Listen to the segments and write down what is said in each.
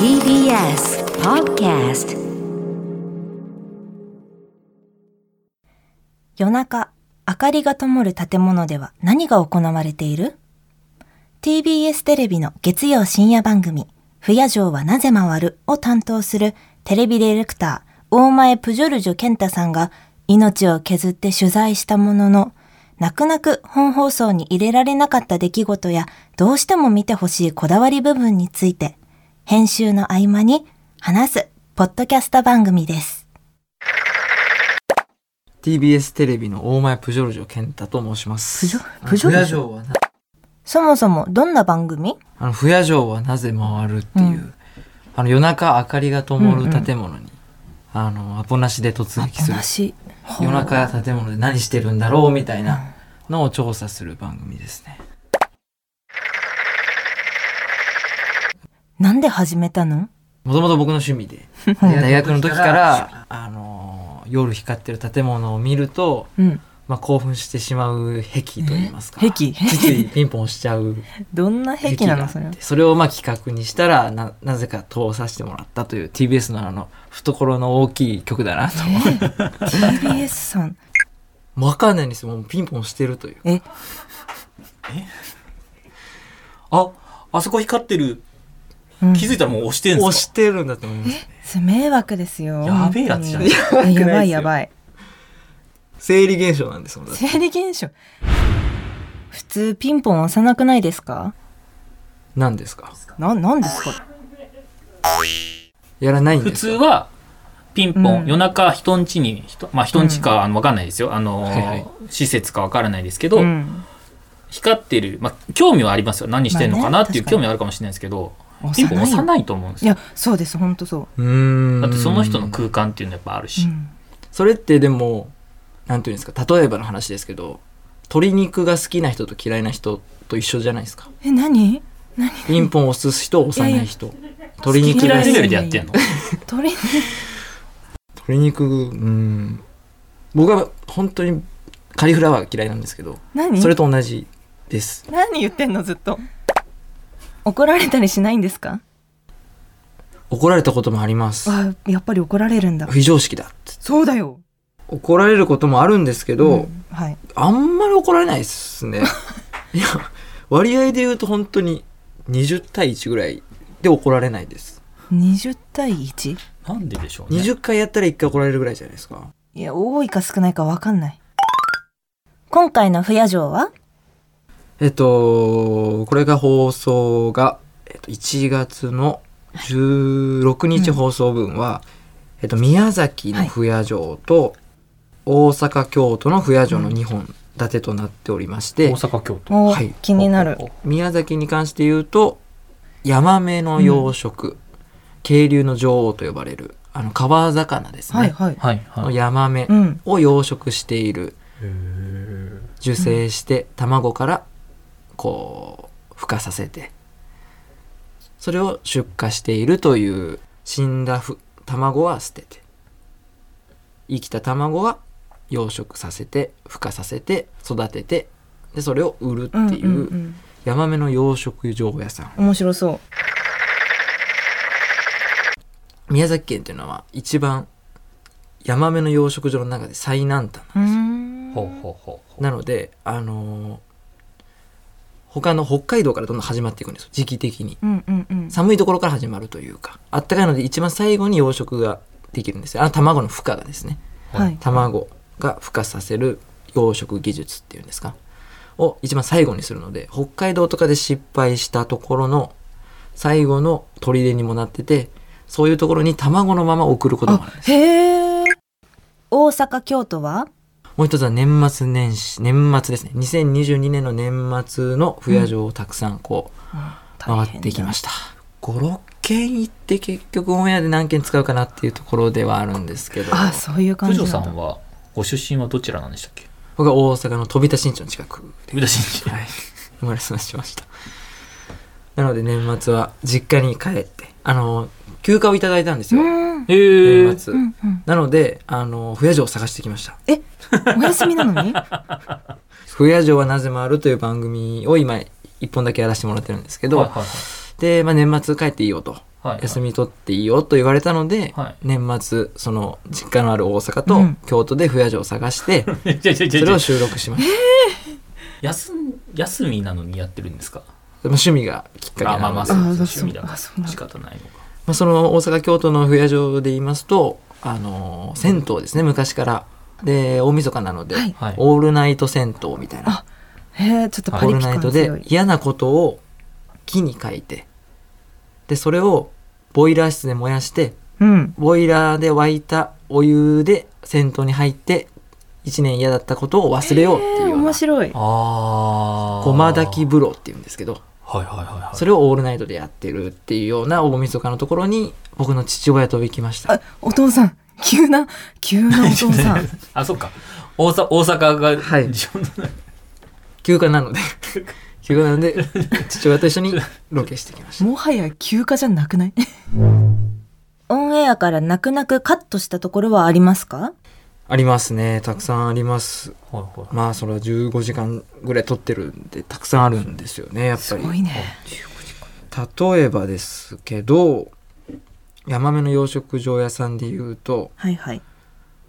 TBS Podcast 夜中、明かりが灯る建物では何が行われている ?TBS テレビの月曜深夜番組、不夜城はなぜ回るを担当するテレビディレクター、大前プジョルジョ健太さんが命を削って取材したものの、泣く泣く本放送に入れられなかった出来事や、どうしても見てほしいこだわり部分について、編集の合間に話す、ポッドキャスト番組です。TBS テレビの大前プジョルジョ健太と申します。プジョプジョルジョ？はな、そもそもどんな番組？あの、不夜城はなぜ回るっていう、うんあの、夜中明かりが灯る建物に、あの、アポなしで突撃する。話。夜中建物で何してるんだろうみたいなのを調査する番組ですね。なんで始めたの？もともと僕の趣味で、大学の時から、あの、夜光ってる建物を見ると、うん。まあ、興奮してしまう癖といいますか。え癖。ついピンポンしちゃう どんな癖なのそれは？それをまあ企画にしたらななぜか通させてもらったという TBS のあの懐の大きい曲だなと。TBS さん。分かんないんですよもうピンポンしてるという。え、あ、あそこ光ってる。うん。気づいたらもう押してんすか？押してるんだと思います。それ迷惑ですよ。やべえやつじゃん。やばいやばい。生理現象なんですもんだって生理現象？普通ピンポン押さなくないですか？何ですか？な、なんですか？やらないん普ですか？通は、ピンポン、うん夜中人んちに、人まあ人んちか、あのわかんないですよ。あの、はいはい施設かわからないですけど、うん。光ってる、まあ興味はありますよ。何してんのかな？っていう興味はあるかもしれないですけど、ピンポン押さないと思うんですよ。いや、そうです。本当そうーんだってその人の空間っていうのはやっぱあるう。し。うんそれってでもなんていうんですか？例えばの話ですけど鶏肉が好きな人と嫌いな人と一緒じゃないですか？え、何？何ピンポン押す人押さない人。鶏肉嫌いレベが好きルでやってんの。鳥鶏肉 うん。僕は本当にカリフラワー嫌いなんですけど何？それと同じです。何言ってんのずっと。怒られたりしないんですか？怒られたこともあります。あ、やっぱり怒られるんだ。非常識だそうだよ。怒られることもあるんですけど、うんはい。あんまり怒られないですね いや割合で言うと本当に20対1ぐらいで怒られないです20対 1? なんででしょうね。20回やったら1回怒られるぐらいじゃないですかいや、多いか少ないか分かんない。今回の不夜城は？えっとこれが放送が、えっと、1月の16日放送分は、えっと、宮崎の不夜城と大阪京都の不夜城の2本立てとなっておりまして、大阪、京都。お、はい気になる。宮崎に関して言うとヤマメの養殖、渓流の女王と呼ばれるあの川魚ですね、はいはい。はい、はい。ヤマメうん。を養殖しているへー受精して卵からこう孵化させてそれを出荷しているという死んだふ卵は捨てて生きた卵は養殖させて孵化させて育ててでそれを売るってうんうんいううんヤマメの養殖場屋さん面白そう。宮崎県っていうのは一番ヤマメの養殖場の中で最南端うーん。ほうほうほうほう。なのであのー他の北海道からどんどん始まっていくんですよ時期的にうんうんうん。寒いところから始まるというかあったかいので一番最後に養殖ができるんですよあの卵の孵化がですねはい。卵が孵化させる養殖技術っていうんですか？を一番最後にするので北海道とかで失敗したところの最後の砦にもなっててそういうところに卵のまま送ることもあるんです。へえ。大阪、京都は？もう一つは年末年始年末ですね。2022年の年末の不夜城をたくさんこう回ってきました。56件行って結局オンエアで何件使うかなっていうところではあるんですけど。あ、そういう感九じなんだ。条さんは、ご出身はどちらなんでしたっけ？僕は大阪の飛田新地の近く。で飛田新地。はい、生まれ育ちました。なので年末は実家に帰ってあの休暇をいただいたんですよ、うん。へえ年。末、うんうん。なのであの不夜城を探してきました。え、お休みなのに？不夜城はなぜ回るという番組を今一本だけやらせてもらってるんですけど、はいはいはい。で、まあ、年末帰っていいよと、はい休み取っていいよと言われたので、はい。年末その実家のある大阪とうん。京都で不夜城を探して、いやいやいやいや。それを収録しました、休ん休みなのにやってるんですか？まあ趣味がきっかけなので。あまあまあ趣味だから仕方ないのか。その大阪京都の不夜城で言いますとあの銭湯ですね昔から。で大晦日なので、はい。はい。オールナイト銭湯みたいな。あへえちょっとオーパリピルナイトで感強い。嫌なことを木に書いてでそれをボイラー室で燃やしてうん。ボイラーで沸いたお湯で銭湯に入って一年嫌だったことを忘れようっていうような。面白い。ああ駒炊き風呂っていうんですけど。はいはいはいはい。それをオールナイトでやってるっていうような大晦日のところに僕の父親と行きました。あ、お父さん。急な、急なお父さん。あそっか。大阪大阪がはい。自分の休暇なので 休暇なので 父親と一緒にロケしてきました。もはや休暇じゃなくない？オンエアから泣く泣くカットしたところはありますか？ありますね。たくさんあります。はいはいまあそれは15時間ぐらい撮ってるんでたくさんあるんですよねやっぱり。すごいね。例えばですけどヤマメの養殖場屋さんでいうとはいはい。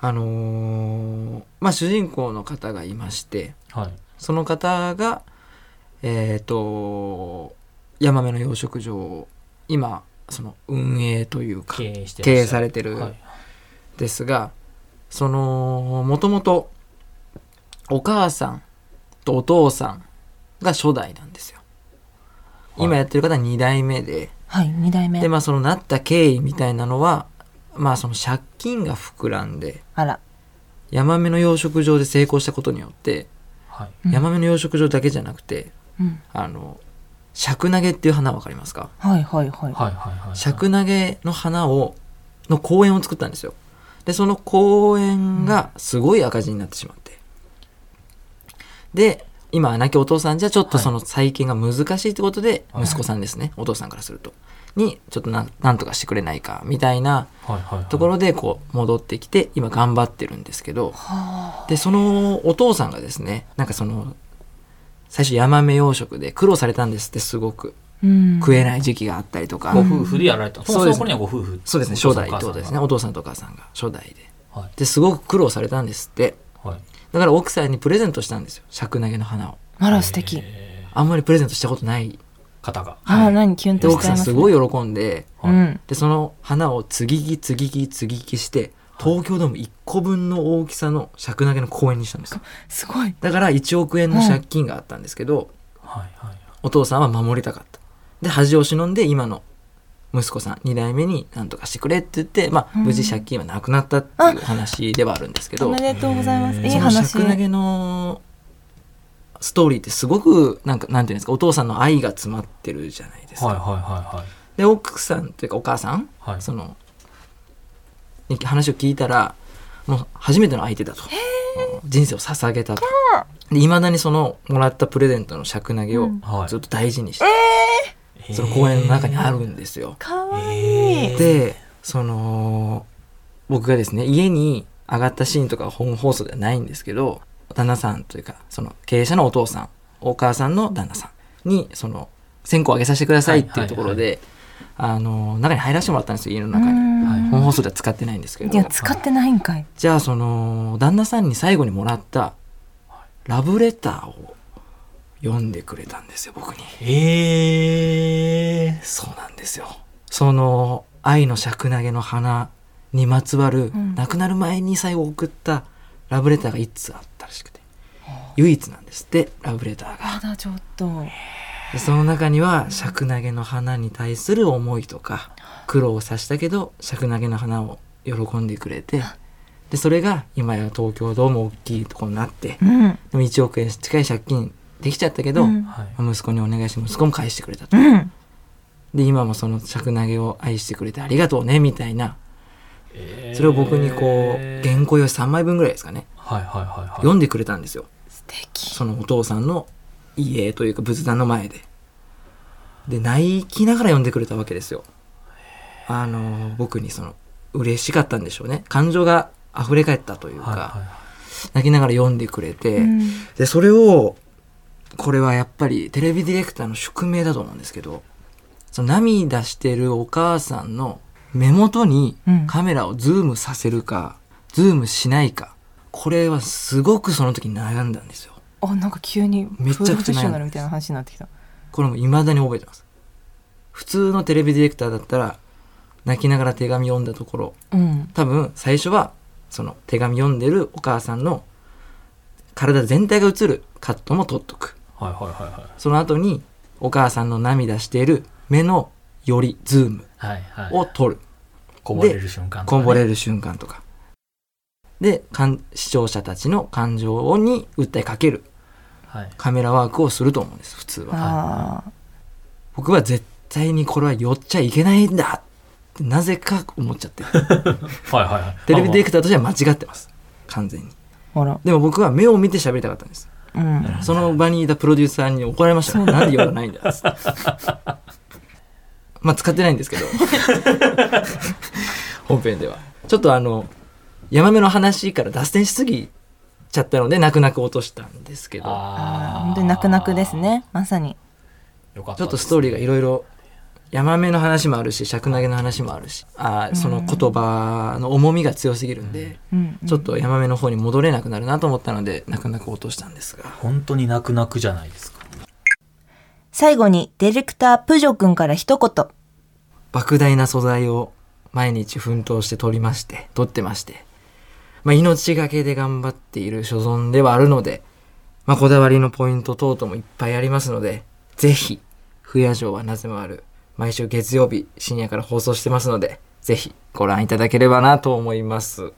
あのーまあ主人公の方がいましてはい。その方がえっ、とヤマメの養殖場を今その運営というか経営されてるはいですがそのもともとお母さんとお父さんが初代なんですよ。今やってる方は2代目で、はい、二代目。でまあそのなった経緯みたいなのはまあその借金が膨らんであら。ヤマメの養殖場で成功したことによって、はいうんヤマメの養殖場だけじゃなくてうん。あの尺投げっていう花わかりますか？はいはいはい。はいはいはい尺投げの花をの公園を作ったんですよ。でその公園がすごい赤字になってしまって。で今亡きお父さんじゃちょっとはい。その再建が難しいってことで、はい。息子さんですね。お父さんからすると。にちょっとなんなんとかしてくれないかみたいなはいはいはい。ところでこう戻ってきて今頑張ってるんですけど。はでそのお父さんがですねなんかその最初ヤマメ養殖で苦労されたんですってすごく。あ。うん。食えない時期があったりとか、ご夫婦でやられたそそうですの頃にはご夫婦そうですね。初代ってことですね。はお父さんとお母さんが初代で。い。ですごく苦労されたんですって。はい。だから奥さんにプレゼントしたんですよ。尺投げの花を。あら素敵。えあんまりプレゼントしたことない。ー方が。ああ、何キュンでとし奥さんすちゃいますね。ごい喜んで。うん。でその花を継ぎ木継ぎ木継ぎ木して東京ドーム1個分の大きさの尺投げの公園にしたんですよすごい。だから1億円の借金があったんですけど、はいはいお父さんは守りたかったで恥を忍んで今の息子さん2代目に何とかしてくれって言って、まあ、無事借金はなくなったっていうお話ではあるんですけど、おめでとうございます。いい話。尺投げのストーリーってすごくなんかなんていうんですかお父さんの愛が詰まってるじゃないですか。はいはいはいはいで奥さんというかお母さん、はいそのに話を聞いたらもう初めての相手だと。うん人生を捧げたと。いまだにそのもらったプレゼントの尺投げをはい。ずっと大事にして、その公園の中にあるんですよ。かわいい。でその僕がですね家に上がったシーンとかは本放送ではないんですけど旦那さんというかその経営者のお父さんお母さんの旦那さんにその線香をあげさせてくださいっていうところで、あの中に入らせてもらったんですよ家の中に。うん本放送では使ってないんですけどいや、使ってないんかい。じゃあその旦那さんに最後にもらったラブレターを読んでくれたんですよ僕に。ええそうなんですよ。その愛の尺投げの花にまつわる、ん亡くなる前に最後送ったラブレターが一通あったらしくて、唯一なんですってラブレターが。まだちょっと。でその中には尺投げの花に対する思いとか苦労をさしたけど尺投げの花を喜んでくれてでそれが今や東京ドーム大きいところになってうん。でも1億円近い借金できちゃったけど、うんはい息子にお願いして息子も返してくれたと。うん。で今もその尺投げを愛してくれてありがとうねみたいなえーそれを僕にこう原稿用紙3枚分ぐらいですかねはいはいはいはい読んでくれたんですよ素敵。そのお父さんの家というか仏壇の前で。で泣きながら読んでくれたわけですよ。あの僕にその嬉しかったんでしょうね。感情が溢れ返ったというか、はいはい泣きながら読んでくれて、うん。でそれをこれはやっぱりテレビディレクターの宿命だと思うんですけどその涙してるお母さんの目元にうん。カメラをズームさせるか、ズームしないかこれはすごくその時悩んだんですよあなんか急にめちゃくちゃ悩みたいな話になってきた。これも未だに覚えてます。普通のテレビディレクターだったら泣きながら手紙読んだところ。うん。多分最初はその手紙読んでるお母さんの体全体が映るカットも撮っとく。はいはいはいはい。その後にお母さんの涙している目のよりズームはいはい。を撮る。こぼれる瞬間とかね。こぼれる瞬間とかで視聴者たちの感情に訴えかける。はい。カメラワークをすると思うんです普通は。僕は絶対にこれは寄っちゃいけないんだ。ってなぜか思っちゃってる。はいはいはい。テレビディレククターとしては間違ってます。完全に。でも僕は目を見て喋りたかったんです。うん。その場にいたプロデューサーに怒られました。よなんで寄らないんだっつって。まあ使ってないんですけど。本編では。ちょっとあのヤマメの話から脱線しすぎちゃったので泣く泣く落としたんですけど。本当に泣く泣くですね。まさに。よかった。ちょっとストーリーがいろいろヤマメの話もあるし尺投げの話もあるし。あーその言葉の重みが強すぎるんで、うん。ちょっとヤマメの方に戻れなくなるなと思ったので泣く泣く落としたんですが。本当に泣く泣くじゃないですか。最後にディレクタープジョ君から一言。莫大な素材を毎日奮闘して撮りまして撮ってまして、まあ、命がけで頑張っている所存ではあるので、まあ、こだわりのポイント等々もいっぱいありますのでぜひ「不夜城はなぜもある」毎週月曜日深夜から放送してますのでぜひご覧いただければなと思います。